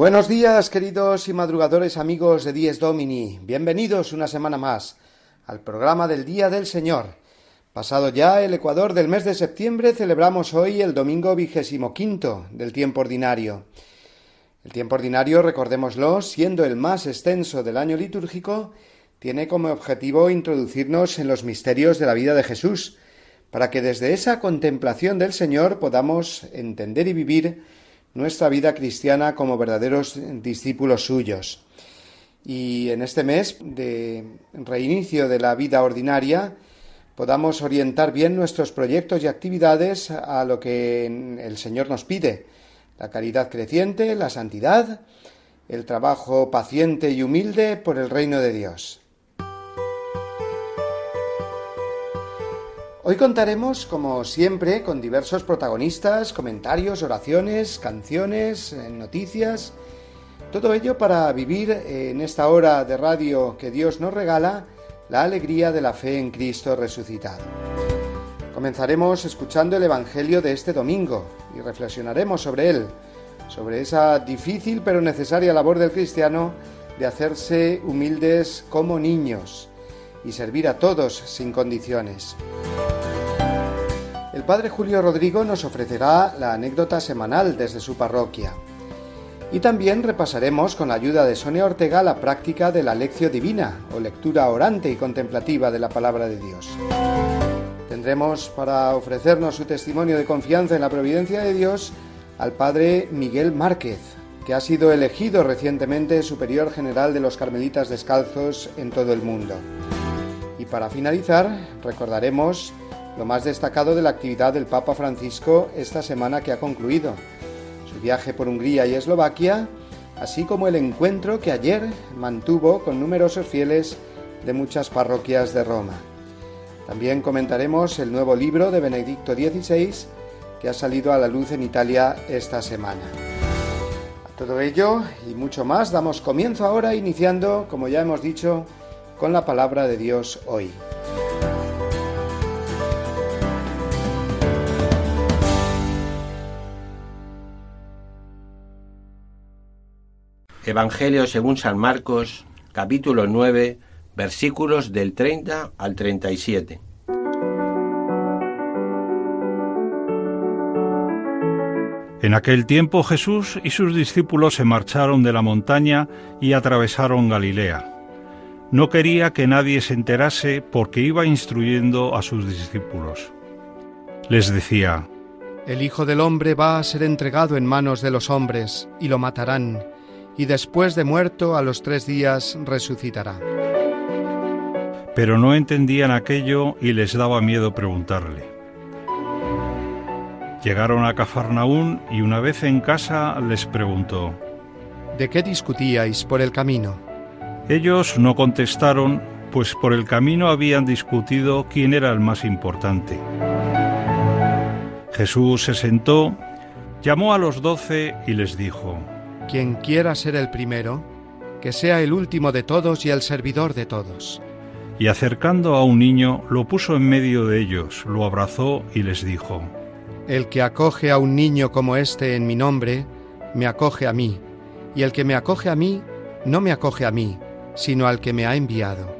Buenos días, queridos y madrugadores amigos de Dies Domini. Bienvenidos una semana más al programa del Día del Señor. Pasado ya el Ecuador del mes de septiembre, celebramos hoy el domingo vigésimo quinto del tiempo ordinario. El tiempo ordinario, recordémoslo, siendo el más extenso del año litúrgico, tiene como objetivo introducirnos en los misterios de la vida de Jesús, para que desde esa contemplación del Señor podamos entender y vivir nuestra vida cristiana como verdaderos discípulos suyos. Y en este mes de reinicio de la vida ordinaria podamos orientar bien nuestros proyectos y actividades a lo que el Señor nos pide, la caridad creciente, la santidad, el trabajo paciente y humilde por el reino de Dios. Hoy contaremos, como siempre, con diversos protagonistas, comentarios, oraciones, canciones, eh, noticias, todo ello para vivir en esta hora de radio que Dios nos regala la alegría de la fe en Cristo resucitado. Comenzaremos escuchando el Evangelio de este domingo y reflexionaremos sobre él, sobre esa difícil pero necesaria labor del cristiano de hacerse humildes como niños y servir a todos sin condiciones. El padre Julio Rodrigo nos ofrecerá la anécdota semanal desde su parroquia. Y también repasaremos con la ayuda de Sonia Ortega la práctica de la lección divina o lectura orante y contemplativa de la palabra de Dios. Tendremos para ofrecernos su testimonio de confianza en la providencia de Dios al padre Miguel Márquez, que ha sido elegido recientemente superior general de los carmelitas descalzos en todo el mundo. Y para finalizar, recordaremos lo más destacado de la actividad del Papa Francisco esta semana que ha concluido, su viaje por Hungría y Eslovaquia, así como el encuentro que ayer mantuvo con numerosos fieles de muchas parroquias de Roma. También comentaremos el nuevo libro de Benedicto XVI que ha salido a la luz en Italia esta semana. A todo ello y mucho más damos comienzo ahora iniciando, como ya hemos dicho, con la palabra de Dios hoy. Evangelio según San Marcos, capítulo 9, versículos del 30 al 37. En aquel tiempo Jesús y sus discípulos se marcharon de la montaña y atravesaron Galilea. No quería que nadie se enterase porque iba instruyendo a sus discípulos. Les decía, El Hijo del Hombre va a ser entregado en manos de los hombres, y lo matarán, y después de muerto a los tres días resucitará. Pero no entendían aquello y les daba miedo preguntarle. Llegaron a Cafarnaún y una vez en casa les preguntó, ¿De qué discutíais por el camino? Ellos no contestaron, pues por el camino habían discutido quién era el más importante. Jesús se sentó, llamó a los doce y les dijo, quien quiera ser el primero, que sea el último de todos y el servidor de todos. Y acercando a un niño, lo puso en medio de ellos, lo abrazó y les dijo, El que acoge a un niño como este en mi nombre, me acoge a mí, y el que me acoge a mí, no me acoge a mí, sino al que me ha enviado.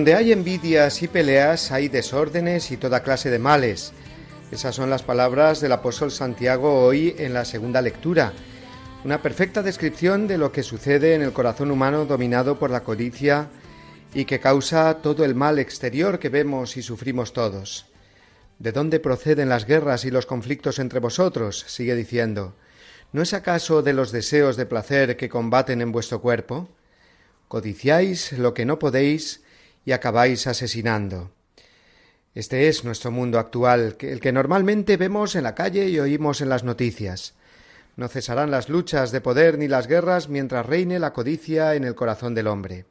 Donde hay envidias y peleas hay desórdenes y toda clase de males. Esas son las palabras del apóstol Santiago hoy en la segunda lectura. Una perfecta descripción de lo que sucede en el corazón humano dominado por la codicia y que causa todo el mal exterior que vemos y sufrimos todos. ¿De dónde proceden las guerras y los conflictos entre vosotros? sigue diciendo. ¿No es acaso de los deseos de placer que combaten en vuestro cuerpo? Codiciáis lo que no podéis y acabáis asesinando. Este es nuestro mundo actual, el que normalmente vemos en la calle y oímos en las noticias. No cesarán las luchas de poder ni las guerras mientras reine la codicia en el corazón del hombre.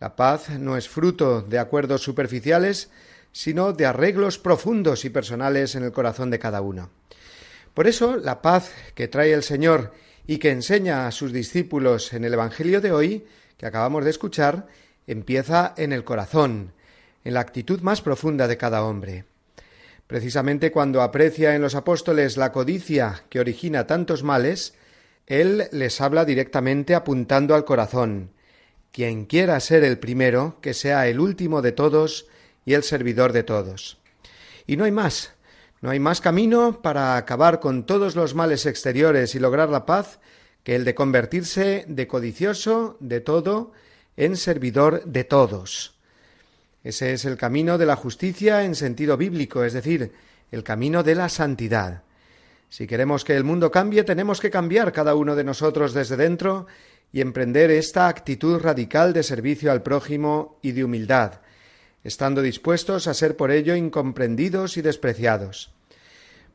La paz no es fruto de acuerdos superficiales, sino de arreglos profundos y personales en el corazón de cada uno. Por eso, la paz que trae el Señor y que enseña a sus discípulos en el Evangelio de hoy, que acabamos de escuchar, empieza en el corazón, en la actitud más profunda de cada hombre. Precisamente cuando aprecia en los apóstoles la codicia que origina tantos males, él les habla directamente apuntando al corazón. Quien quiera ser el primero, que sea el último de todos y el servidor de todos. Y no hay más, no hay más camino para acabar con todos los males exteriores y lograr la paz que el de convertirse de codicioso de todo en servidor de todos. Ese es el camino de la justicia en sentido bíblico, es decir, el camino de la santidad. Si queremos que el mundo cambie, tenemos que cambiar cada uno de nosotros desde dentro y emprender esta actitud radical de servicio al prójimo y de humildad, estando dispuestos a ser por ello incomprendidos y despreciados.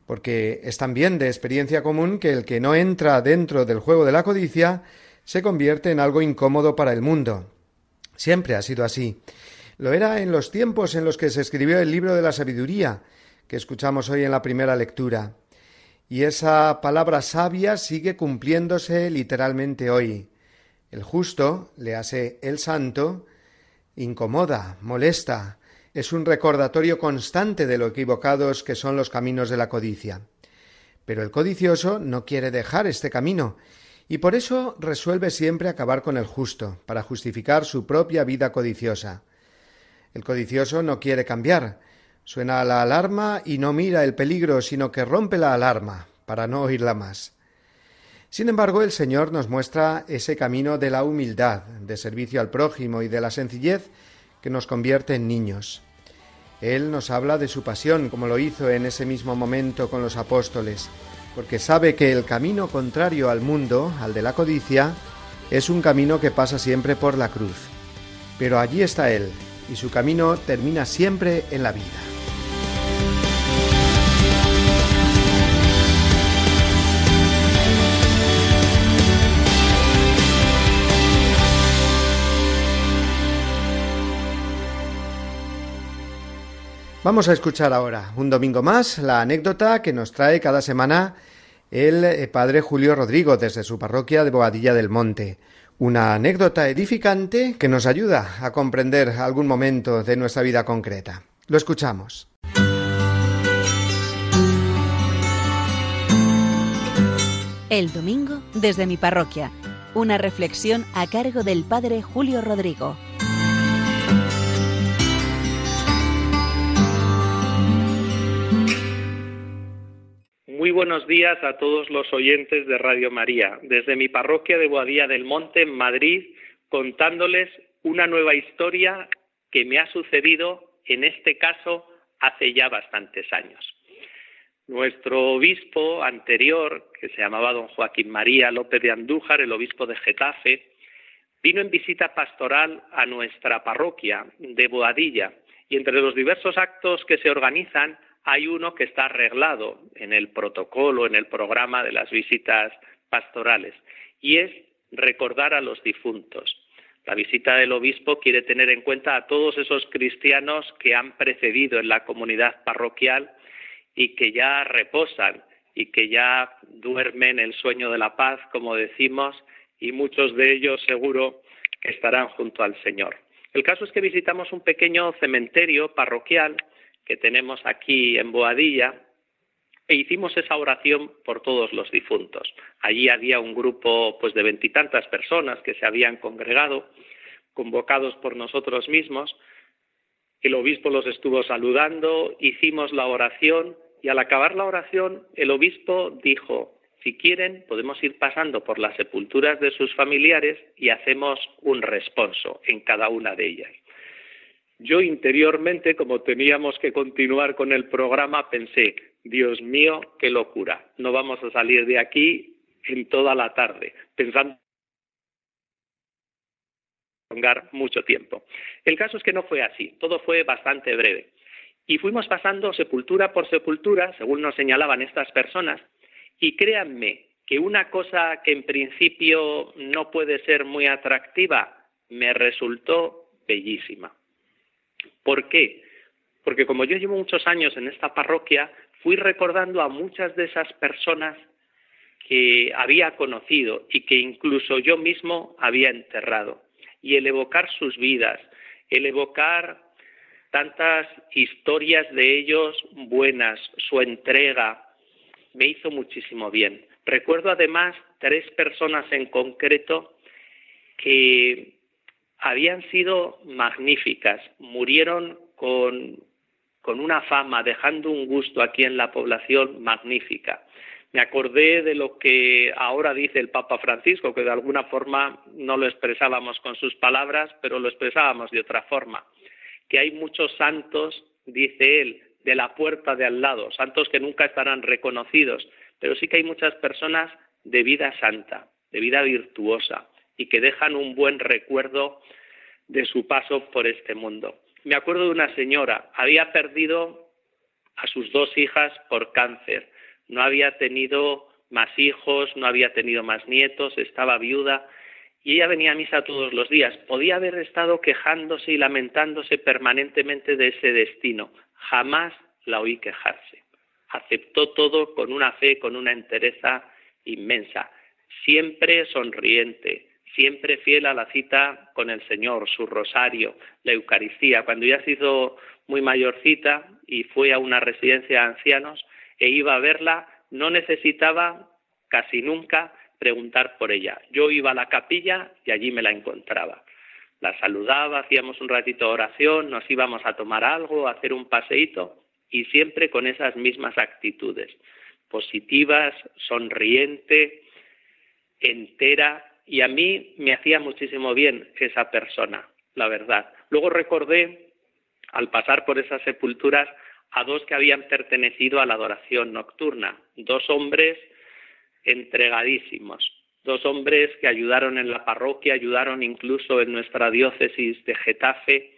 Porque es también de experiencia común que el que no entra dentro del juego de la codicia se convierte en algo incómodo para el mundo. Siempre ha sido así. Lo era en los tiempos en los que se escribió el libro de la sabiduría, que escuchamos hoy en la primera lectura. Y esa palabra sabia sigue cumpliéndose literalmente hoy. El justo, le hace el santo, incomoda, molesta, es un recordatorio constante de lo equivocados que son los caminos de la codicia. Pero el codicioso no quiere dejar este camino y por eso resuelve siempre acabar con el justo, para justificar su propia vida codiciosa. El codicioso no quiere cambiar, suena la alarma y no mira el peligro, sino que rompe la alarma, para no oírla más. Sin embargo, el Señor nos muestra ese camino de la humildad, de servicio al prójimo y de la sencillez que nos convierte en niños. Él nos habla de su pasión, como lo hizo en ese mismo momento con los apóstoles, porque sabe que el camino contrario al mundo, al de la codicia, es un camino que pasa siempre por la cruz. Pero allí está Él, y su camino termina siempre en la vida. Vamos a escuchar ahora, un domingo más, la anécdota que nos trae cada semana el eh, padre Julio Rodrigo desde su parroquia de Boadilla del Monte. Una anécdota edificante que nos ayuda a comprender algún momento de nuestra vida concreta. Lo escuchamos. El domingo desde mi parroquia. Una reflexión a cargo del padre Julio Rodrigo. Muy buenos días a todos los oyentes de Radio María, desde mi parroquia de Boadilla del Monte, en Madrid, contándoles una nueva historia que me ha sucedido, en este caso, hace ya bastantes años. Nuestro obispo anterior, que se llamaba don Joaquín María López de Andújar, el obispo de Getafe, vino en visita pastoral a nuestra parroquia de Boadilla y entre los diversos actos que se organizan hay uno que está arreglado en el protocolo, en el programa de las visitas pastorales, y es recordar a los difuntos. La visita del obispo quiere tener en cuenta a todos esos cristianos que han precedido en la comunidad parroquial y que ya reposan y que ya duermen el sueño de la paz, como decimos, y muchos de ellos seguro que estarán junto al Señor. El caso es que visitamos un pequeño cementerio parroquial que tenemos aquí en Boadilla e hicimos esa oración por todos los difuntos. Allí había un grupo pues de veintitantas personas que se habían congregado, convocados por nosotros mismos. El obispo los estuvo saludando, hicimos la oración y al acabar la oración el obispo dijo, si quieren podemos ir pasando por las sepulturas de sus familiares y hacemos un responso en cada una de ellas. Yo interiormente, como teníamos que continuar con el programa, pensé, Dios mío, qué locura, no vamos a salir de aquí en toda la tarde, pensando mucho tiempo. El caso es que no fue así, todo fue bastante breve. Y fuimos pasando sepultura por sepultura, según nos señalaban estas personas, y créanme que una cosa que en principio no puede ser muy atractiva me resultó bellísima. ¿Por qué? Porque como yo llevo muchos años en esta parroquia, fui recordando a muchas de esas personas que había conocido y que incluso yo mismo había enterrado. Y el evocar sus vidas, el evocar tantas historias de ellos buenas, su entrega, me hizo muchísimo bien. Recuerdo además tres personas en concreto que habían sido magníficas, murieron con, con una fama, dejando un gusto aquí en la población magnífica. Me acordé de lo que ahora dice el Papa Francisco, que de alguna forma no lo expresábamos con sus palabras, pero lo expresábamos de otra forma, que hay muchos santos, dice él, de la puerta de al lado, santos que nunca estarán reconocidos, pero sí que hay muchas personas de vida santa, de vida virtuosa, y que dejan un buen recuerdo de su paso por este mundo. Me acuerdo de una señora, había perdido a sus dos hijas por cáncer, no había tenido más hijos, no había tenido más nietos, estaba viuda y ella venía a misa todos los días. Podía haber estado quejándose y lamentándose permanentemente de ese destino. Jamás la oí quejarse. Aceptó todo con una fe, con una entereza inmensa. Siempre sonriente, siempre fiel a la cita con el Señor, su rosario, la Eucaristía. Cuando ya se hizo muy mayorcita y fue a una residencia de ancianos e iba a verla, no necesitaba casi nunca preguntar por ella. Yo iba a la capilla y allí me la encontraba. La saludaba, hacíamos un ratito de oración, nos íbamos a tomar algo, a hacer un paseíto y siempre con esas mismas actitudes, positivas, sonriente, entera y a mí me hacía muchísimo bien esa persona, la verdad. Luego recordé, al pasar por esas sepulturas, a dos que habían pertenecido a la adoración nocturna, dos hombres entregadísimos, dos hombres que ayudaron en la parroquia, ayudaron incluso en nuestra diócesis de Getafe,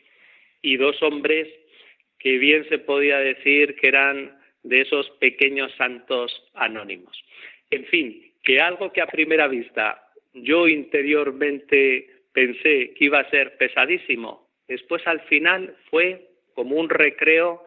y dos hombres que bien se podía decir que eran de esos pequeños santos anónimos. En fin, que algo que a primera vista yo interiormente pensé que iba a ser pesadísimo. Después al final fue como un recreo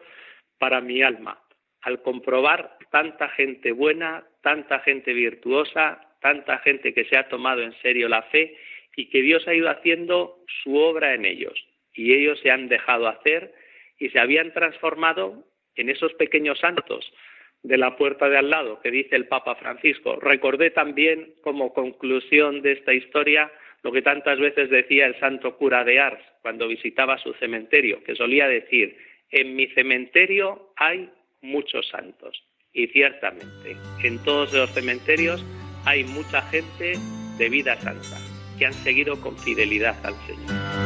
para mi alma al comprobar tanta gente buena, tanta gente virtuosa, tanta gente que se ha tomado en serio la fe y que Dios ha ido haciendo su obra en ellos. Y ellos se han dejado hacer y se habían transformado en esos pequeños santos de la puerta de al lado que dice el Papa Francisco. Recordé también como conclusión de esta historia lo que tantas veces decía el santo cura de Ars cuando visitaba su cementerio, que solía decir, en mi cementerio hay muchos santos. Y ciertamente, en todos los cementerios hay mucha gente de vida santa que han seguido con fidelidad al Señor.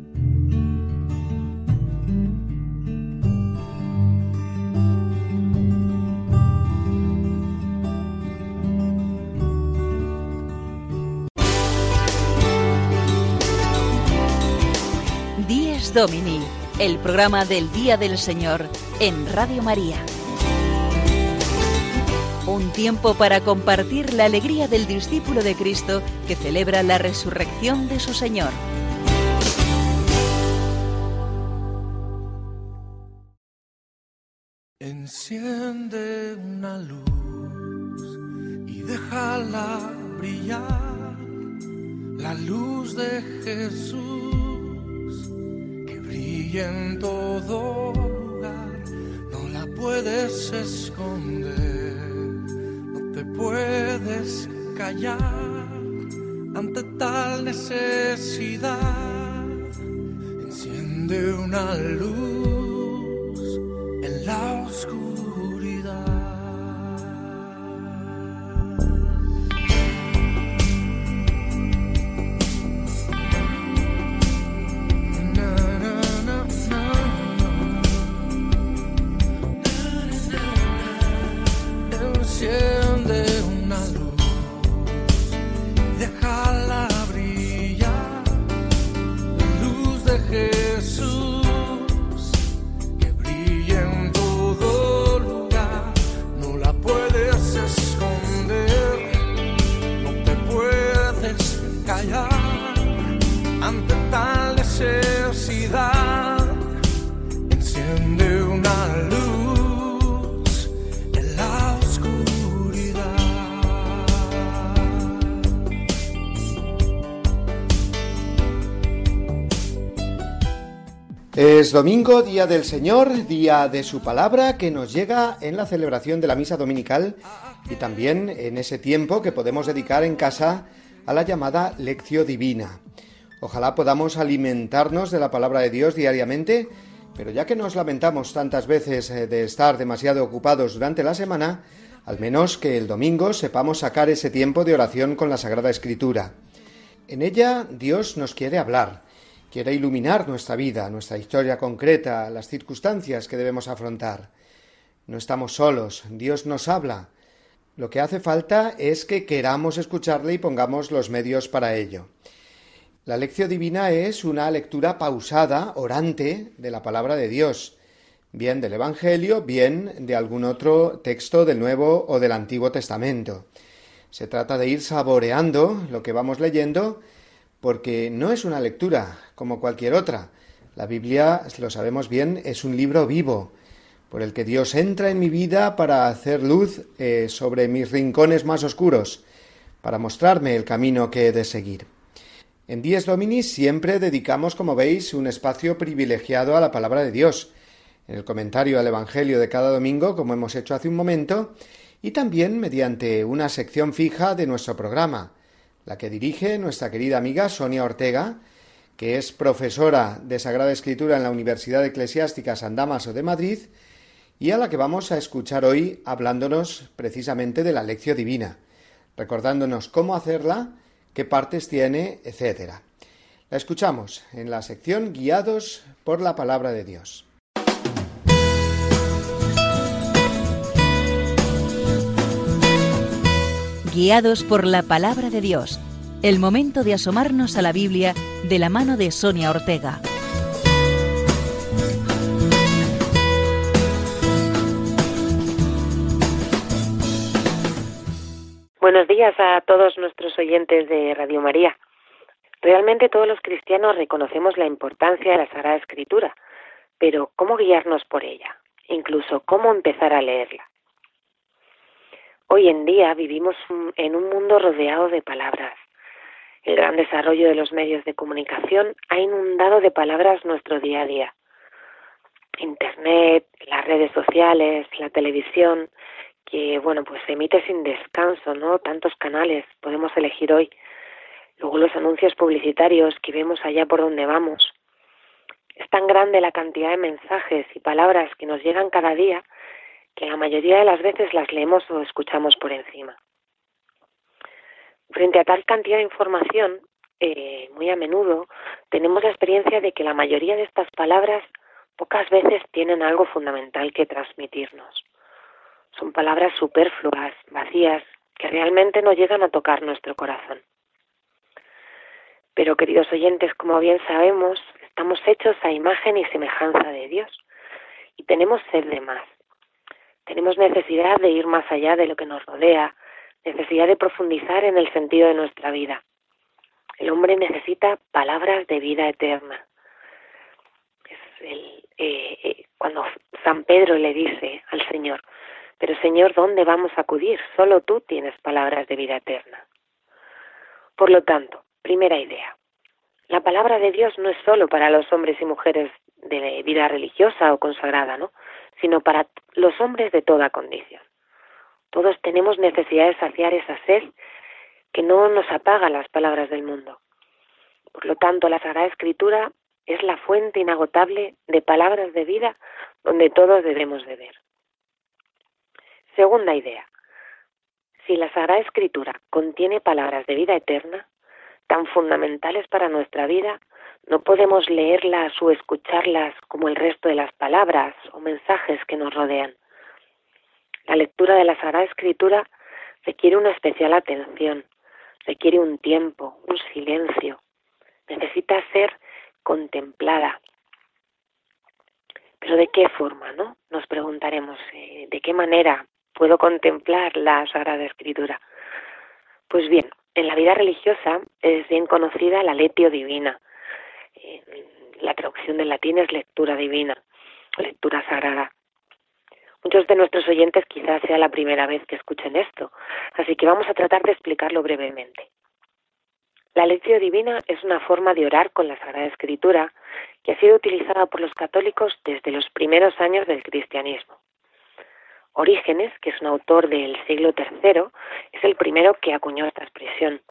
Domini, el programa del Día del Señor en Radio María. Un tiempo para compartir la alegría del discípulo de Cristo que celebra la resurrección de su Señor. Enciende una luz y déjala brillar, la luz de Jesús y en todo lugar, no la puedes esconder, no te puedes callar ante tal necesidad. Enciende una luz en la oscuridad. Es domingo, día del Señor, día de su palabra que nos llega en la celebración de la misa dominical y también en ese tiempo que podemos dedicar en casa a la llamada lección divina. Ojalá podamos alimentarnos de la palabra de Dios diariamente, pero ya que nos lamentamos tantas veces eh, de estar demasiado ocupados durante la semana, al menos que el domingo sepamos sacar ese tiempo de oración con la Sagrada Escritura. En ella Dios nos quiere hablar, quiere iluminar nuestra vida, nuestra historia concreta, las circunstancias que debemos afrontar. No estamos solos, Dios nos habla. Lo que hace falta es que queramos escucharle y pongamos los medios para ello. La lección divina es una lectura pausada, orante, de la palabra de Dios, bien del Evangelio, bien de algún otro texto del Nuevo o del Antiguo Testamento. Se trata de ir saboreando lo que vamos leyendo porque no es una lectura como cualquier otra. La Biblia, lo sabemos bien, es un libro vivo, por el que Dios entra en mi vida para hacer luz eh, sobre mis rincones más oscuros, para mostrarme el camino que he de seguir. En Dies Domini siempre dedicamos, como veis, un espacio privilegiado a la palabra de Dios, en el comentario al Evangelio de cada domingo, como hemos hecho hace un momento, y también mediante una sección fija de nuestro programa, la que dirige nuestra querida amiga Sonia Ortega, que es profesora de Sagrada Escritura en la Universidad Eclesiástica San Damaso de Madrid, y a la que vamos a escuchar hoy hablándonos precisamente de la lección divina, recordándonos cómo hacerla, qué partes tiene, etc. La escuchamos en la sección Guiados por la Palabra de Dios. Guiados por la palabra de Dios. El momento de asomarnos a la Biblia de la mano de Sonia Ortega. Buenos días a todos nuestros oyentes de Radio María. Realmente todos los cristianos reconocemos la importancia de la Sagrada Escritura, pero ¿cómo guiarnos por ella? Incluso ¿cómo empezar a leerla? Hoy en día vivimos en un mundo rodeado de palabras. El gran desarrollo de los medios de comunicación ha inundado de palabras nuestro día a día. Internet, las redes sociales, la televisión, que bueno, pues se emite sin descanso, ¿no? Tantos canales podemos elegir hoy. Luego los anuncios publicitarios que vemos allá por donde vamos. Es tan grande la cantidad de mensajes y palabras que nos llegan cada día que la mayoría de las veces las leemos o escuchamos por encima. Frente a tal cantidad de información, eh, muy a menudo tenemos la experiencia de que la mayoría de estas palabras pocas veces tienen algo fundamental que transmitirnos. Son palabras superfluas, vacías, que realmente no llegan a tocar nuestro corazón. Pero queridos oyentes, como bien sabemos, estamos hechos a imagen y semejanza de Dios y tenemos sed de más. Tenemos necesidad de ir más allá de lo que nos rodea, necesidad de profundizar en el sentido de nuestra vida. El hombre necesita palabras de vida eterna. Es el, eh, eh, cuando San Pedro le dice al Señor, pero Señor, ¿dónde vamos a acudir? Solo tú tienes palabras de vida eterna. Por lo tanto, primera idea, la palabra de Dios no es solo para los hombres y mujeres de vida religiosa o consagrada, ¿no? Sino para los hombres de toda condición. Todos tenemos necesidad de saciar esa sed que no nos apaga las palabras del mundo. Por lo tanto, la Sagrada Escritura es la fuente inagotable de palabras de vida donde todos debemos de ver. Segunda idea. Si la Sagrada Escritura contiene palabras de vida eterna, tan fundamentales para nuestra vida, no podemos leerlas o escucharlas como el resto de las palabras o mensajes que nos rodean. La lectura de la Sagrada Escritura requiere una especial atención, requiere un tiempo, un silencio, necesita ser contemplada. Pero ¿de qué forma, no? Nos preguntaremos, eh, ¿de qué manera puedo contemplar la Sagrada Escritura? Pues bien, en la vida religiosa es bien conocida la letio divina, la traducción del latín es lectura divina, lectura sagrada. Muchos de nuestros oyentes quizás sea la primera vez que escuchen esto, así que vamos a tratar de explicarlo brevemente. La lección divina es una forma de orar con la Sagrada Escritura que ha sido utilizada por los católicos desde los primeros años del cristianismo. Orígenes, que es un autor del siglo III, es el primero que acuñó esta expresión.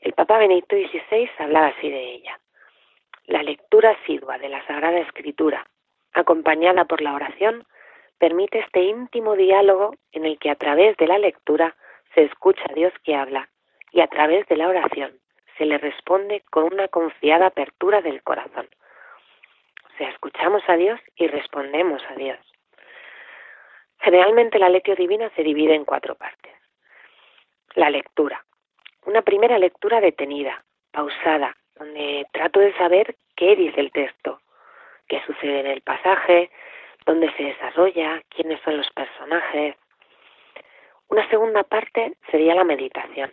El Papa Benedicto XVI hablaba así de ella. La lectura asidua de la Sagrada Escritura, acompañada por la oración, permite este íntimo diálogo en el que a través de la lectura se escucha a Dios que habla y a través de la oración se le responde con una confiada apertura del corazón. O sea, escuchamos a Dios y respondemos a Dios. Generalmente la lectio divina se divide en cuatro partes. La lectura, una primera lectura detenida, pausada, donde trato de saber qué dice el texto, qué sucede en el pasaje, dónde se desarrolla, quiénes son los personajes. Una segunda parte sería la meditación.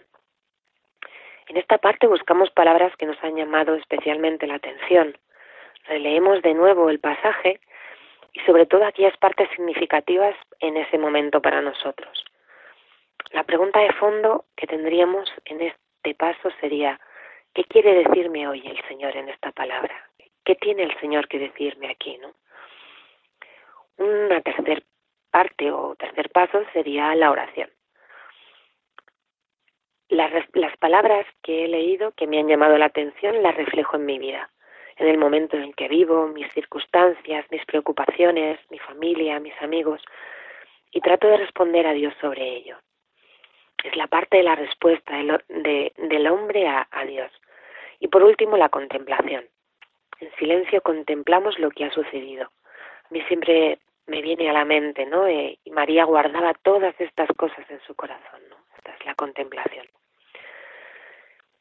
En esta parte buscamos palabras que nos han llamado especialmente la atención. Releemos de nuevo el pasaje y sobre todo aquellas partes significativas en ese momento para nosotros. La pregunta de fondo que tendríamos en este paso sería, ¿qué quiere decirme hoy el Señor en esta palabra? ¿Qué tiene el Señor que decirme aquí? ¿no? Una tercera parte o tercer paso sería la oración. Las, las palabras que he leído, que me han llamado la atención, las reflejo en mi vida, en el momento en el que vivo, mis circunstancias, mis preocupaciones, mi familia, mis amigos, y trato de responder a Dios sobre ello es la parte de la respuesta del hombre a, a Dios. Y por último, la contemplación. En silencio contemplamos lo que ha sucedido. A mí siempre me viene a la mente, ¿no? Eh, y María guardaba todas estas cosas en su corazón, ¿no? Esta es la contemplación.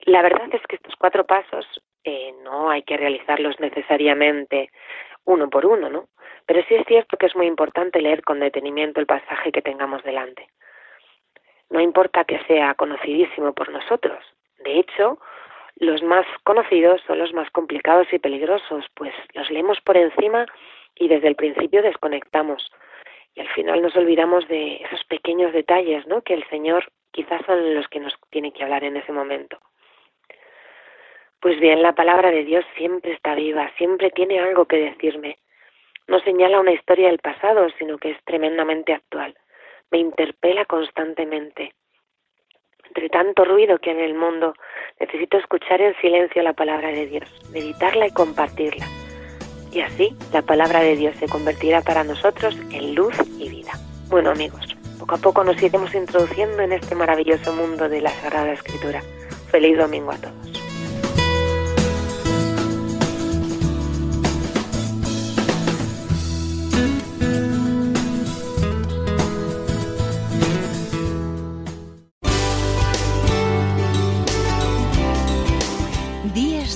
La verdad es que estos cuatro pasos eh, no hay que realizarlos necesariamente uno por uno, ¿no? Pero sí es cierto que es muy importante leer con detenimiento el pasaje que tengamos delante. No importa que sea conocidísimo por nosotros. De hecho, los más conocidos son los más complicados y peligrosos, pues los leemos por encima y desde el principio desconectamos. Y al final nos olvidamos de esos pequeños detalles, ¿no? Que el Señor quizás son los que nos tiene que hablar en ese momento. Pues bien, la palabra de Dios siempre está viva, siempre tiene algo que decirme. No señala una historia del pasado, sino que es tremendamente actual. Me interpela constantemente. Entre tanto ruido que hay en el mundo, necesito escuchar en silencio la palabra de Dios, meditarla y compartirla. Y así la palabra de Dios se convertirá para nosotros en luz y vida. Bueno amigos, poco a poco nos iremos introduciendo en este maravilloso mundo de la Sagrada Escritura. Feliz domingo a todos.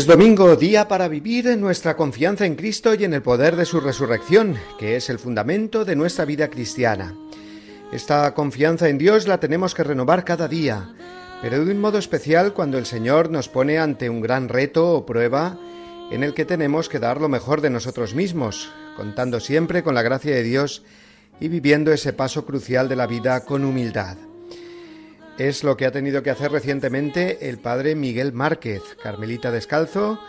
Es domingo, día para vivir nuestra confianza en Cristo y en el poder de su resurrección, que es el fundamento de nuestra vida cristiana. Esta confianza en Dios la tenemos que renovar cada día, pero de un modo especial cuando el Señor nos pone ante un gran reto o prueba en el que tenemos que dar lo mejor de nosotros mismos, contando siempre con la gracia de Dios y viviendo ese paso crucial de la vida con humildad. Es lo que ha tenido que hacer recientemente el padre Miguel Márquez, carmelita descalzo,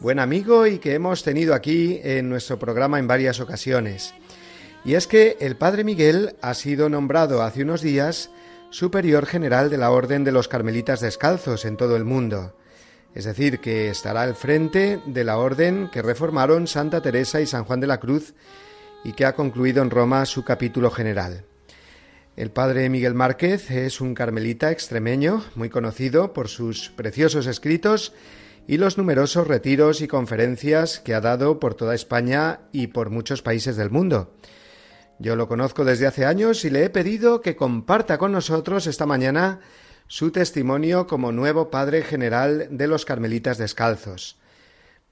buen amigo y que hemos tenido aquí en nuestro programa en varias ocasiones. Y es que el padre Miguel ha sido nombrado hace unos días superior general de la Orden de los Carmelitas Descalzos en todo el mundo. Es decir, que estará al frente de la orden que reformaron Santa Teresa y San Juan de la Cruz y que ha concluido en Roma su capítulo general. El padre Miguel Márquez es un carmelita extremeño, muy conocido por sus preciosos escritos y los numerosos retiros y conferencias que ha dado por toda España y por muchos países del mundo. Yo lo conozco desde hace años y le he pedido que comparta con nosotros esta mañana su testimonio como nuevo padre general de los carmelitas descalzos.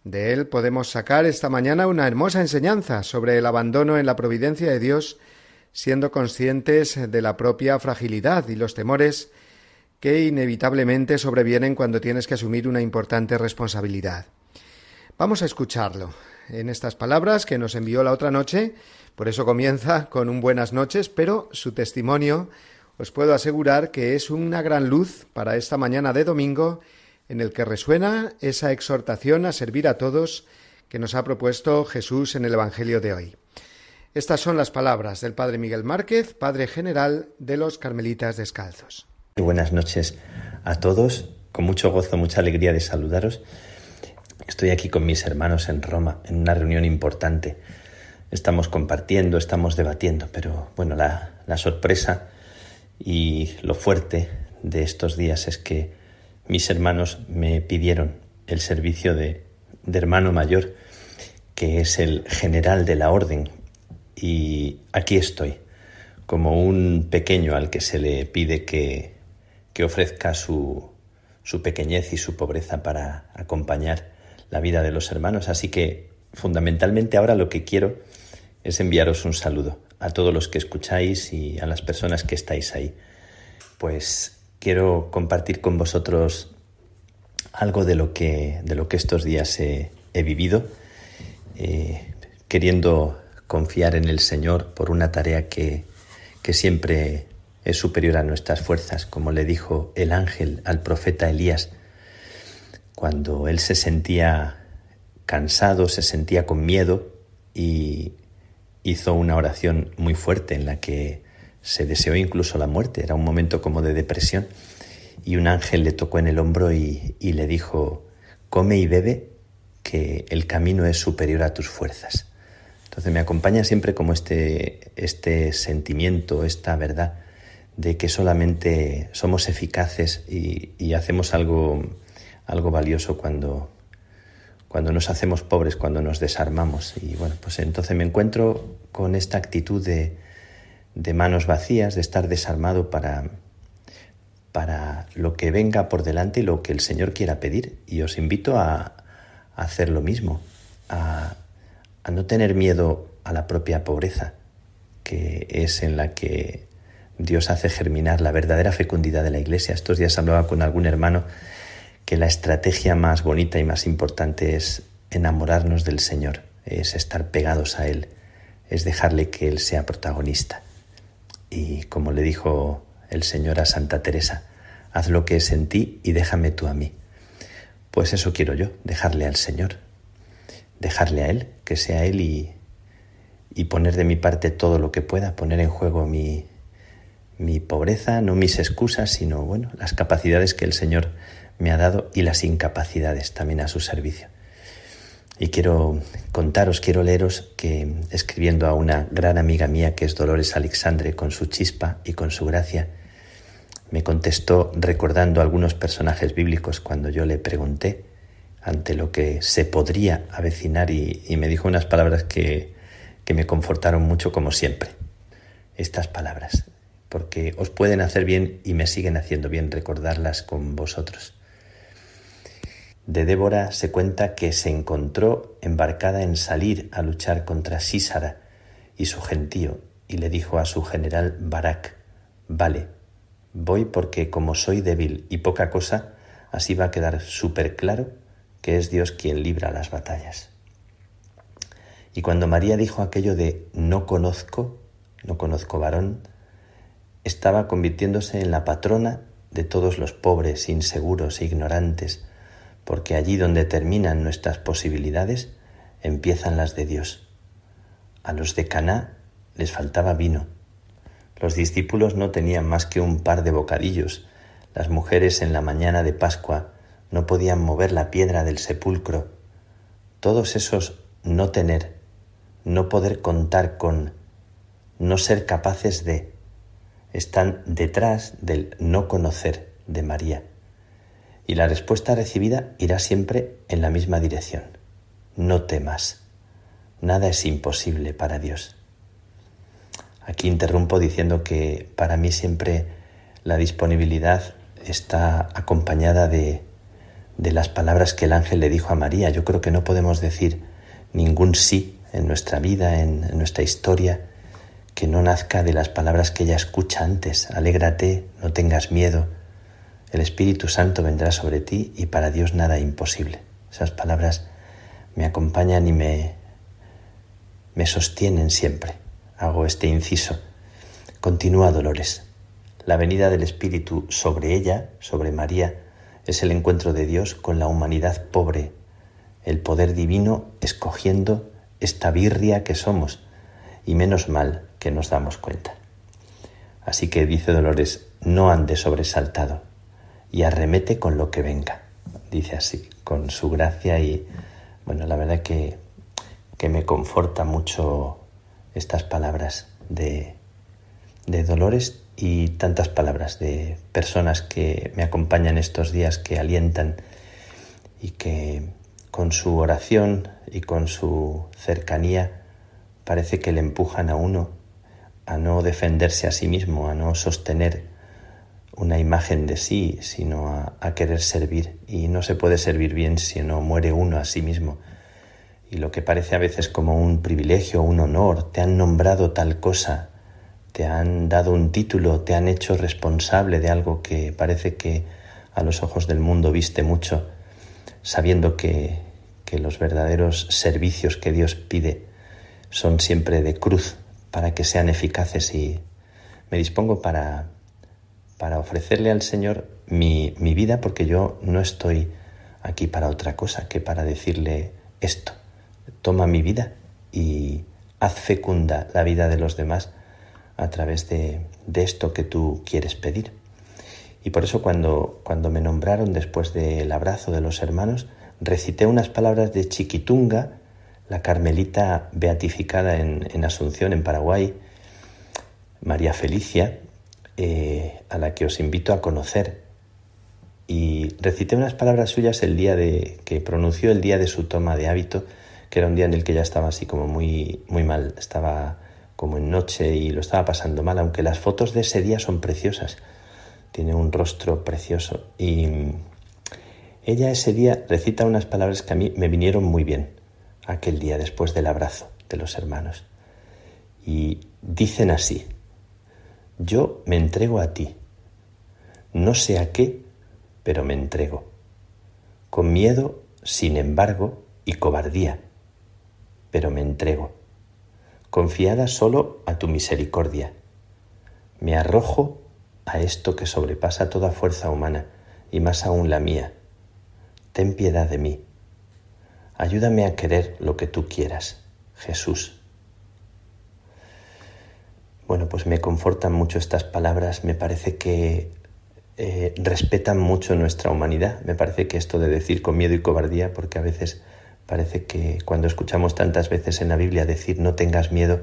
De él podemos sacar esta mañana una hermosa enseñanza sobre el abandono en la providencia de Dios siendo conscientes de la propia fragilidad y los temores que inevitablemente sobrevienen cuando tienes que asumir una importante responsabilidad. Vamos a escucharlo en estas palabras que nos envió la otra noche, por eso comienza con un buenas noches, pero su testimonio os puedo asegurar que es una gran luz para esta mañana de domingo en el que resuena esa exhortación a servir a todos que nos ha propuesto Jesús en el Evangelio de hoy. Estas son las palabras del Padre Miguel Márquez, Padre General de los Carmelitas Descalzos. Buenas noches a todos, con mucho gozo, mucha alegría de saludaros. Estoy aquí con mis hermanos en Roma, en una reunión importante. Estamos compartiendo, estamos debatiendo, pero bueno, la, sorpresa y lo fuerte de estos días es que mis hermanos me pidieron el servicio de, de hermano mayor que es el general de la orden. Y aquí estoy, como un pequeño al que se le pide que, que ofrezca su, su pequeñez y su pobreza para acompañar la vida de los hermanos. Así que fundamentalmente ahora lo que quiero es enviaros un saludo a todos los que escucháis y a las personas que estáis ahí. Pues quiero compartir con vosotros algo de lo que, de lo que estos días he, vivido, eh, queriendo confiar en el Señor por una tarea que, que siempre es superior a nuestras fuerzas, como le dijo el ángel al profeta Elías, cuando él se sentía cansado, se sentía con miedo y hizo una oración muy fuerte en la que se deseó incluso la muerte, era un momento como de depresión, y un ángel le tocó en el hombro y, y le dijo, come y bebe, que el camino es superior a tus fuerzas. Entonces me acompaña siempre como este, este sentimiento, esta verdad de que solamente somos eficaces y, hacemos algo, algo valioso cuando, cuando nos hacemos pobres, cuando nos desarmamos. Y bueno, pues entonces me encuentro con esta actitud de, de manos vacías, de estar desarmado para, para lo que venga por delante y lo que el Señor quiera pedir. Y os invito a, a hacer lo mismo, a, a no tener miedo a la propia pobreza, que es en la que Dios hace germinar la verdadera fecundidad de la Iglesia. Estos días hablaba con algún hermano que la estrategia más bonita y más importante es enamorarnos del Señor, es estar pegados a Él, es dejarle que Él sea protagonista. Y como le dijo el Señor a Santa Teresa, haz lo que es en ti y déjame tú a mí. Pues eso quiero yo, dejarle al Señor, dejarle a Él, que sea Él y, y poner de mi parte todo lo que pueda, poner en juego mi, mi pobreza, no mis excusas, sino bueno, las capacidades que el Señor me ha dado y las incapacidades también a su servicio. Y quiero contaros, quiero leeros que escribiendo a una gran amiga mía que es Dolores Alexandre con su chispa y con su gracia, me contestó recordando algunos personajes bíblicos cuando yo le pregunté ante lo que se podría avecinar y, me dijo unas palabras que, que me confortaron mucho como siempre. Estas palabras, porque os pueden hacer bien y me siguen haciendo bien recordarlas con vosotros. De Débora se cuenta que se encontró embarcada en salir a luchar contra Sísara y su gentío, y le dijo a su general Barak, vale, voy porque como soy débil y poca cosa, así va a quedar súper claro que es Dios quien libra las batallas. Y cuando María dijo aquello de no conozco, no conozco varón, estaba convirtiéndose en la patrona de todos los pobres, inseguros ignorantes, porque allí donde terminan nuestras posibilidades, empiezan las de Dios. A los de Caná les faltaba vino. Los discípulos no tenían más que un par de bocadillos. Las mujeres en la mañana de Pascua no podían mover la piedra del sepulcro. Todos esos no tener, no poder contar con, no ser capaces de, están detrás del no conocer de María. Y la respuesta recibida irá siempre en la misma dirección. No temas. Nada es imposible para Dios. Aquí interrumpo diciendo que para mí siempre la disponibilidad está acompañada de, de las palabras que el ángel le dijo a María. Yo creo que no podemos decir ningún sí en nuestra vida, en, nuestra historia, que no nazca de las palabras que ella escucha antes. Alégrate, no tengas miedo. El Espíritu Santo vendrá sobre ti y para Dios nada imposible. Esas palabras me acompañan y me, me sostienen siempre. Hago este inciso. Continúa Dolores. La venida del Espíritu sobre ella, sobre María, es el encuentro de Dios con la humanidad pobre, el poder divino escogiendo esta birria que somos, y menos mal que nos damos cuenta. Así que dice Dolores, no ande sobresaltado y arremete con lo que venga. Dice así, con su gracia y bueno, la verdad que, que me conforta mucho estas palabras de, de Dolores y tantas palabras de personas que me acompañan estos días, que alientan y que con su oración y con su cercanía parece que le empujan a uno a no defenderse a sí mismo, a no sostener una imagen de sí, sino a, querer servir. Y no se puede servir bien si no muere uno a sí mismo. Y lo que parece a veces como un privilegio, un honor, te han nombrado tal cosa, te han dado un título, te han hecho responsable de algo que parece que a los ojos del mundo viste mucho, sabiendo que, que los verdaderos servicios que Dios pide son siempre de cruz para que sean eficaces y me dispongo para, para ofrecerle al Señor mi, mi vida porque yo no estoy aquí para otra cosa que para decirle esto. Toma mi vida y haz fecunda la vida de los demás a través de, de, esto que tú quieres pedir. Y por eso cuando, cuando me nombraron después del abrazo de los hermanos, recité unas palabras de Chiquitunga, la carmelita beatificada en, Asunción, en Paraguay, María Felicia, eh, a la que os invito a conocer. Y recité unas palabras suyas el día de que pronunció el día de su toma de hábito, que era un día en el que ya estaba así como muy, muy mal, estaba como en noche y lo estaba pasando mal, aunque las fotos de ese día son preciosas. Tiene un rostro precioso y ella ese día recita unas palabras que a mí me vinieron muy bien aquel día después del abrazo de los hermanos. Y dicen así, yo me entrego a ti, no sé a qué, pero me entrego, con miedo, sin embargo, y cobardía, pero me entrego, confiada solo a tu misericordia. Me arrojo a esto que sobrepasa toda fuerza humana y más aún la mía. Ten piedad de mí Ayúdame a querer lo que tú quieras, Jesús. Bueno, pues me confortan mucho estas palabras, me parece que eh, respetan mucho nuestra humanidad, me parece que esto de decir con miedo y cobardía, porque a veces parece que cuando escuchamos tantas veces en la Biblia decir no tengas miedo,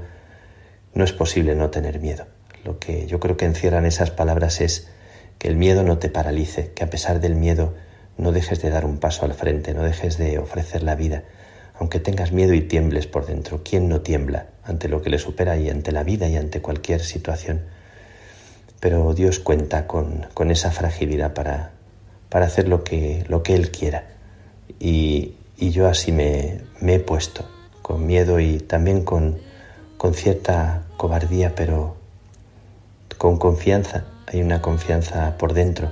no es posible no tener miedo. Lo que yo creo que encierran esas palabras es que el miedo no te paralice, que a pesar del miedo no dejes de dar un paso al frente, no dejes de ofrecer la vida, aunque tengas miedo y tiembles por dentro. ¿Quién no tiembla ante lo que le supera y ante la vida y ante cualquier situación? Pero Dios cuenta con, esa fragilidad para, para hacer lo que, lo que Él quiera. Y, yo así me, he puesto, con miedo y también con, con cierta cobardía, pero con confianza. Hay una confianza por dentro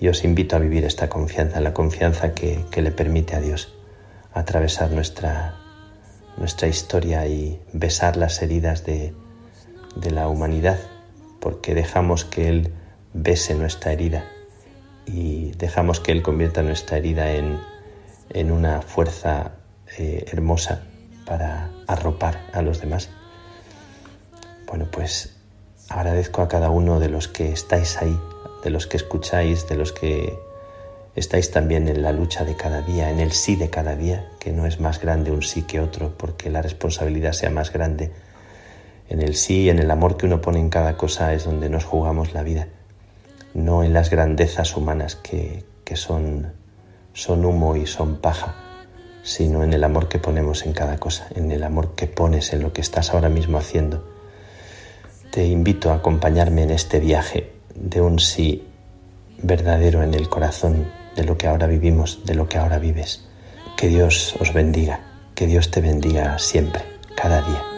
y os invito a vivir esta confianza, la confianza que, le permite a Dios atravesar nuestra, nuestra historia y besar las heridas de, la humanidad, porque dejamos que Él bese nuestra herida y dejamos que Él convierta nuestra herida en, una fuerza eh, hermosa para arropar a los demás. Bueno, pues agradezco a cada uno de los que estáis ahí de los que escucháis, de los que estáis también en la lucha de cada día, en el sí de cada día, que no es más grande un sí que otro, porque la responsabilidad sea más grande. En el sí, en el amor que uno pone en cada cosa es donde nos jugamos la vida, no en las grandezas humanas que, que son, son humo y son paja, sino en el amor que ponemos en cada cosa, en el amor que pones en lo que estás ahora mismo haciendo. Te invito a acompañarme en este viaje de un sí verdadero en el corazón de lo que ahora vivimos, de lo que ahora vives. Que Dios os bendiga, que Dios te bendiga siempre, cada día.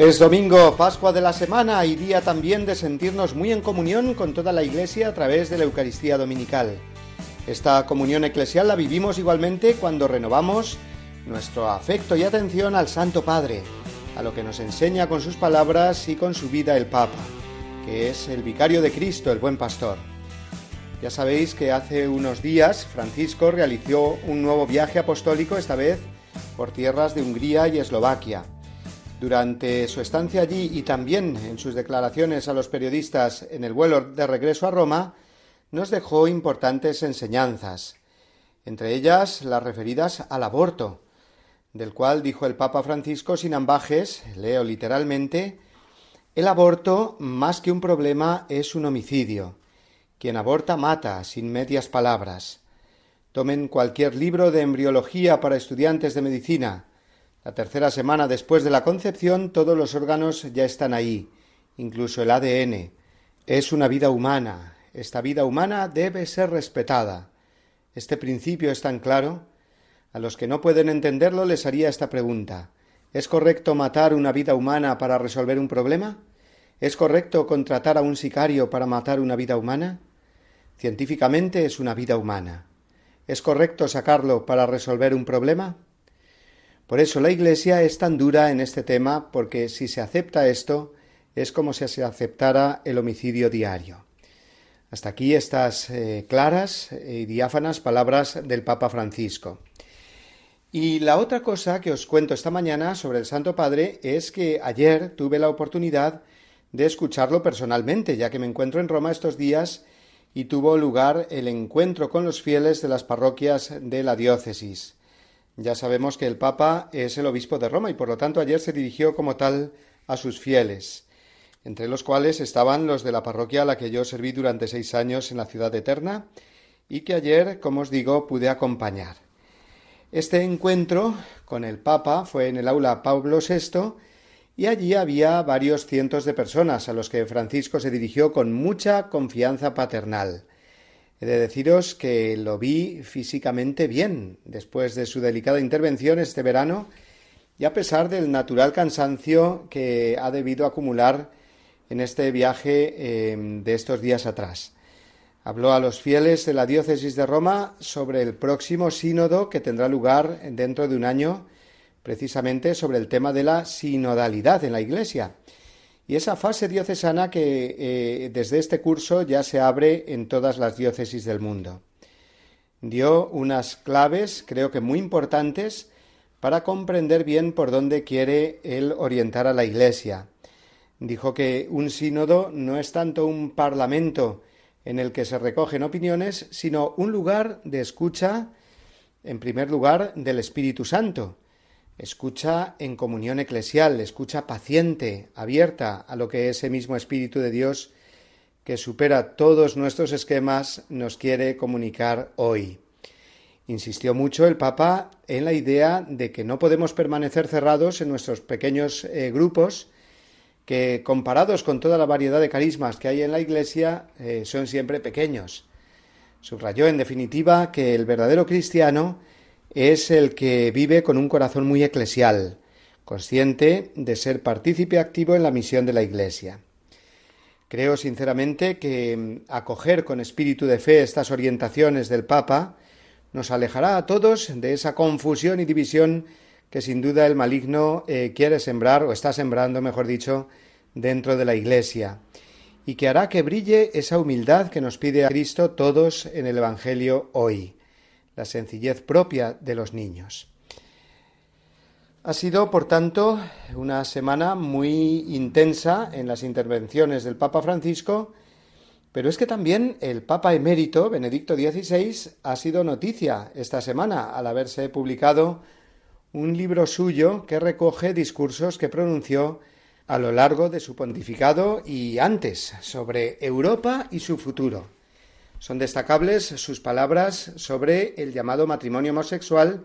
Es domingo, Pascua de la semana y día también de sentirnos muy en comunión con toda la Iglesia a través de la Eucaristía Dominical. Esta comunión eclesial la vivimos igualmente cuando renovamos nuestro afecto y atención al Santo Padre, a lo que nos enseña con sus palabras y con su vida el Papa, que es el vicario de Cristo, el buen pastor. Ya sabéis que hace unos días Francisco realizó un nuevo viaje apostólico, esta vez por tierras de Hungría y Eslovaquia durante su estancia allí y también en sus declaraciones a los periodistas en el vuelo de regreso a Roma, nos dejó importantes enseñanzas, entre ellas las referidas al aborto, del cual dijo el Papa Francisco sin ambajes, leo literalmente, el aborto, más que un problema, es un homicidio. Quien aborta mata, sin medias palabras. Tomen cualquier libro de embriología para estudiantes de medicina, la tercera semana después de la concepción todos los órganos ya están ahí, incluso el ADN. Es una vida humana. Esta vida humana debe ser respetada. Este principio es tan claro. A los que no pueden entenderlo les haría esta pregunta. ¿Es correcto matar una vida humana para resolver un problema? ¿Es correcto contratar a un sicario para matar una vida humana? Científicamente es una vida humana. ¿Es correcto sacarlo para resolver un problema? Por eso la Iglesia es tan dura en este tema, porque si se acepta esto, es como si se aceptara el homicidio diario. Hasta aquí estas eh, claras y diáfanas palabras del Papa Francisco. Y la otra cosa que os cuento esta mañana sobre el Santo Padre es que ayer tuve la oportunidad de escucharlo personalmente, ya que me encuentro en Roma estos días y tuvo lugar el encuentro con los fieles de las parroquias de la diócesis. Ya sabemos que el Papa es el obispo de Roma y por lo tanto ayer se dirigió como tal a sus fieles, entre los cuales estaban los de la parroquia a la que yo serví durante seis años en la ciudad eterna y que ayer, como os digo, pude acompañar. Este encuentro con el Papa fue en el aula Pablo VI y allí había varios cientos de personas a los que Francisco se dirigió con mucha confianza paternal. He de deciros que lo vi físicamente bien después de su delicada intervención este verano y a pesar del natural cansancio que ha debido acumular en este viaje em, de estos días atrás. Habló a los fieles de la diócesis de Roma sobre el próximo sínodo que tendrá lugar dentro de un año, precisamente sobre el tema de la sinodalidad en la Iglesia y esa fase diocesana que eh, desde este curso ya se abre en todas las diócesis del mundo. Dio unas claves, creo que muy importantes, para comprender bien por dónde quiere él orientar a la Iglesia. Dijo que un sínodo no es tanto un parlamento en el que se recogen opiniones, sino un lugar de escucha, en primer lugar, del Espíritu Santo, escucha en comunión eclesial, escucha paciente, abierta a lo que ese mismo Espíritu de Dios que supera todos nuestros esquemas nos quiere comunicar hoy. Insistió mucho el Papa en la idea de que no podemos permanecer cerrados en nuestros pequeños eh, grupos, que comparados con toda la variedad de carismas que hay en la Iglesia, eh, son siempre pequeños. Subrayó en definitiva que el verdadero cristiano es el que vive con un corazón muy eclesial, consciente de ser partícipe activo en la misión de la Iglesia. Creo sinceramente que mm, acoger con espíritu de fe estas orientaciones del Papa nos alejará a todos de esa confusión y división que sin duda el maligno eh, quiere sembrar, o está sembrando, mejor dicho, dentro de la Iglesia, y que hará que brille esa humildad que nos pide a Cristo todos en el Evangelio hoy la sencillez propia de los niños. Ha sido, por tanto, una semana muy intensa en las intervenciones del Papa Francisco, pero es que también el Papa emérito, Benedicto XVI, ha sido noticia esta semana al haberse publicado un libro suyo que recoge discursos que pronunció a lo largo de su pontificado y antes sobre Europa y su futuro. Son destacables sus palabras sobre el llamado matrimonio homosexual,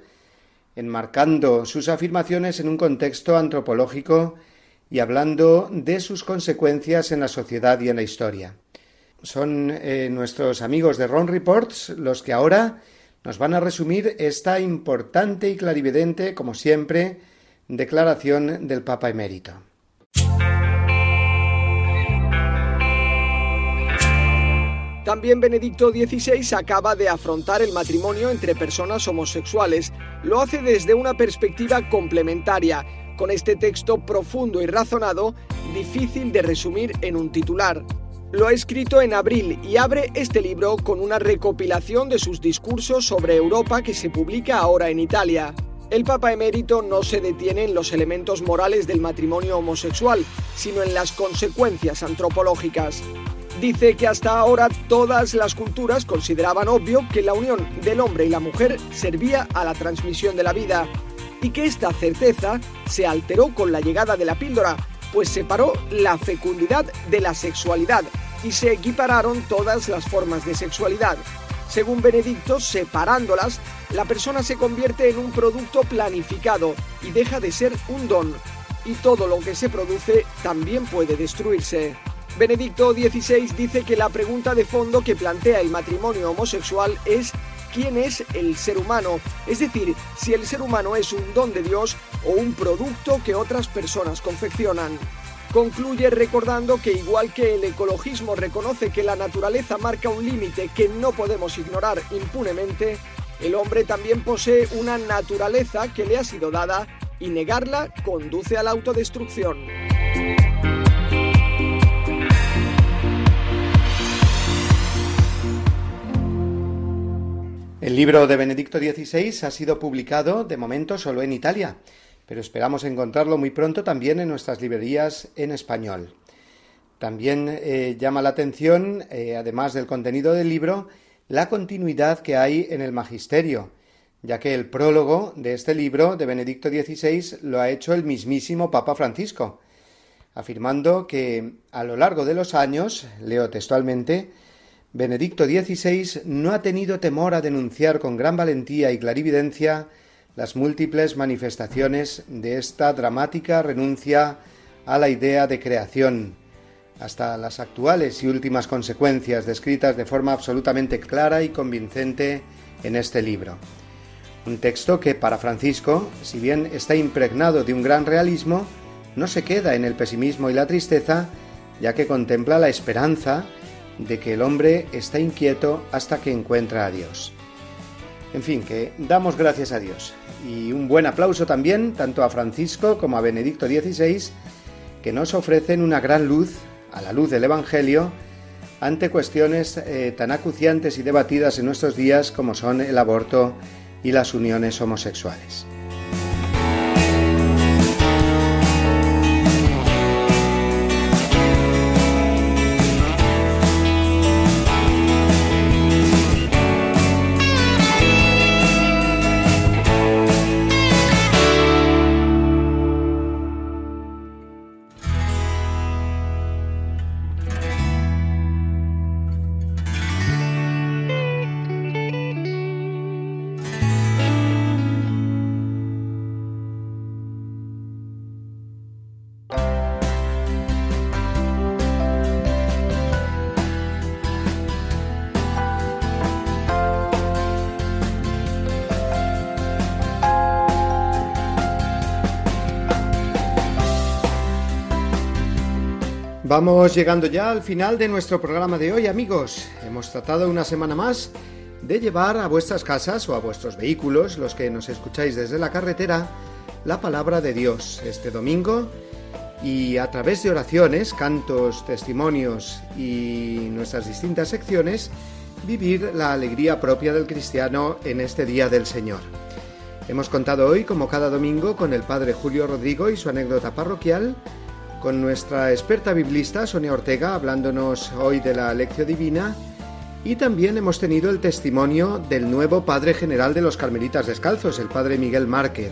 enmarcando sus afirmaciones en un contexto antropológico y hablando de sus consecuencias en la sociedad y en la historia. Son eh, nuestros amigos de Ron Reports los que ahora nos van a resumir esta importante y clarividente, como siempre, declaración del Papa emérito. También Benedicto XVI acaba de afrontar el matrimonio entre personas homosexuales. Lo hace desde una perspectiva complementaria, con este texto profundo y razonado, difícil de resumir en un titular. Lo ha escrito en abril y abre este libro con una recopilación de sus discursos sobre Europa que se publica ahora en Italia. El Papa emérito no se detiene en los elementos morales del matrimonio homosexual, sino en las consecuencias antropológicas. Dice que hasta ahora todas las culturas consideraban obvio que la unión del hombre y la mujer servía a la transmisión de la vida y que esta certeza se alteró con la llegada de la píldora, pues separó la fecundidad de la sexualidad y se equipararon todas las formas de sexualidad. Según Benedicto, separándolas, la persona se convierte en un producto planificado y deja de ser un don, y todo lo que se produce también puede destruirse. Benedicto XVI dice que la pregunta de fondo que plantea el matrimonio homosexual es quién es el ser humano, es decir, si el ser humano es un don de Dios o un producto que otras personas confeccionan. Concluye recordando que igual que el ecologismo reconoce que la naturaleza marca un límite que no podemos ignorar impunemente, el hombre también posee una naturaleza que le ha sido dada y negarla conduce a la autodestrucción. El libro de Benedicto XVI ha sido publicado de momento solo en Italia, pero esperamos encontrarlo muy pronto también en nuestras librerías en español. También eh, llama la atención, eh, además del contenido del libro, la continuidad que hay en el magisterio, ya que el prólogo de este libro de Benedicto XVI lo ha hecho el mismísimo Papa Francisco, afirmando que a lo largo de los años, leo textualmente, Benedicto XVI no ha tenido temor a denunciar con gran valentía y clarividencia las múltiples manifestaciones de esta dramática renuncia a la idea de creación, hasta las actuales y últimas consecuencias descritas de forma absolutamente clara y convincente en este libro. Un texto que para Francisco, si bien está impregnado de un gran realismo, no se queda en el pesimismo y la tristeza, ya que contempla la esperanza de que el hombre está inquieto hasta que encuentra a Dios. En fin, que damos gracias a Dios. Y un buen aplauso también tanto a Francisco como a Benedicto XVI, que nos ofrecen una gran luz, a la luz del Evangelio, ante cuestiones eh, tan acuciantes y debatidas en nuestros días como son el aborto y las uniones homosexuales. Vamos llegando ya al final de nuestro programa de hoy, amigos. Hemos tratado una semana más de llevar a vuestras casas o a vuestros vehículos, los que nos escucháis desde la carretera, la palabra de Dios este domingo y a través de oraciones, cantos, testimonios y nuestras distintas secciones, vivir la alegría propia del cristiano en este día del Señor. Hemos contado hoy, como cada domingo, con el Padre Julio Rodrigo y su anécdota parroquial, con nuestra experta biblista Sonia Ortega hablándonos hoy de la lección divina y también hemos tenido el testimonio del nuevo Padre General de los Carmelitas Descalzos, el Padre Miguel Márquez.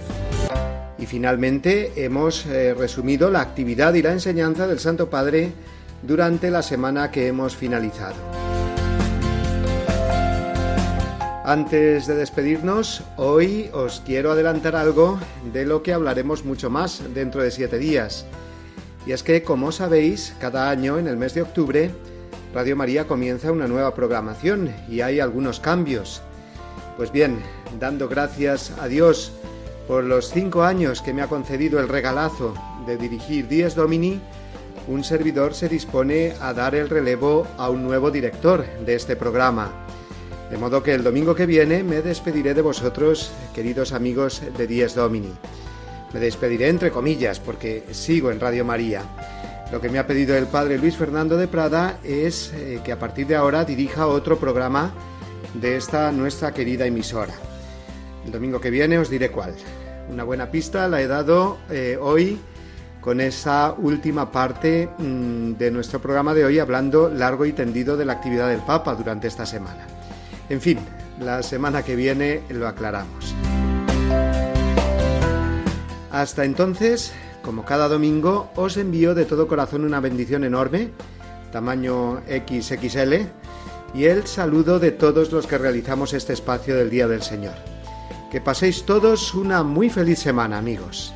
Y finalmente hemos eh, resumido la actividad y la enseñanza del Santo Padre durante la semana que hemos finalizado. Antes de despedirnos, hoy os quiero adelantar algo de lo que hablaremos mucho más dentro de siete días. Y es que, como sabéis, cada año en el mes de octubre, Radio María comienza una nueva programación y hay algunos cambios. Pues bien, dando gracias a Dios por los cinco años que me ha concedido el regalazo de dirigir Dies Domini, un servidor se dispone a dar el relevo a un nuevo director de este programa. De modo que el domingo que viene me despediré de vosotros, queridos amigos de Dies Domini. Me despediré entre comillas porque sigo en Radio María. Lo que me ha pedido el padre Luis Fernando de Prada es eh, que a partir de ahora dirija otro programa de esta nuestra querida emisora. El domingo que viene os diré cuál. Una buena pista la he dado eh, hoy con esa última parte mm, de nuestro programa de hoy hablando largo y tendido de la actividad del Papa durante esta semana. En fin, la semana que viene lo aclaramos. Hasta entonces, como cada domingo, os envío de todo corazón una bendición enorme, tamaño XXL, y el saludo de todos los que realizamos este espacio del Día del Señor. Que paséis todos una muy feliz semana, amigos.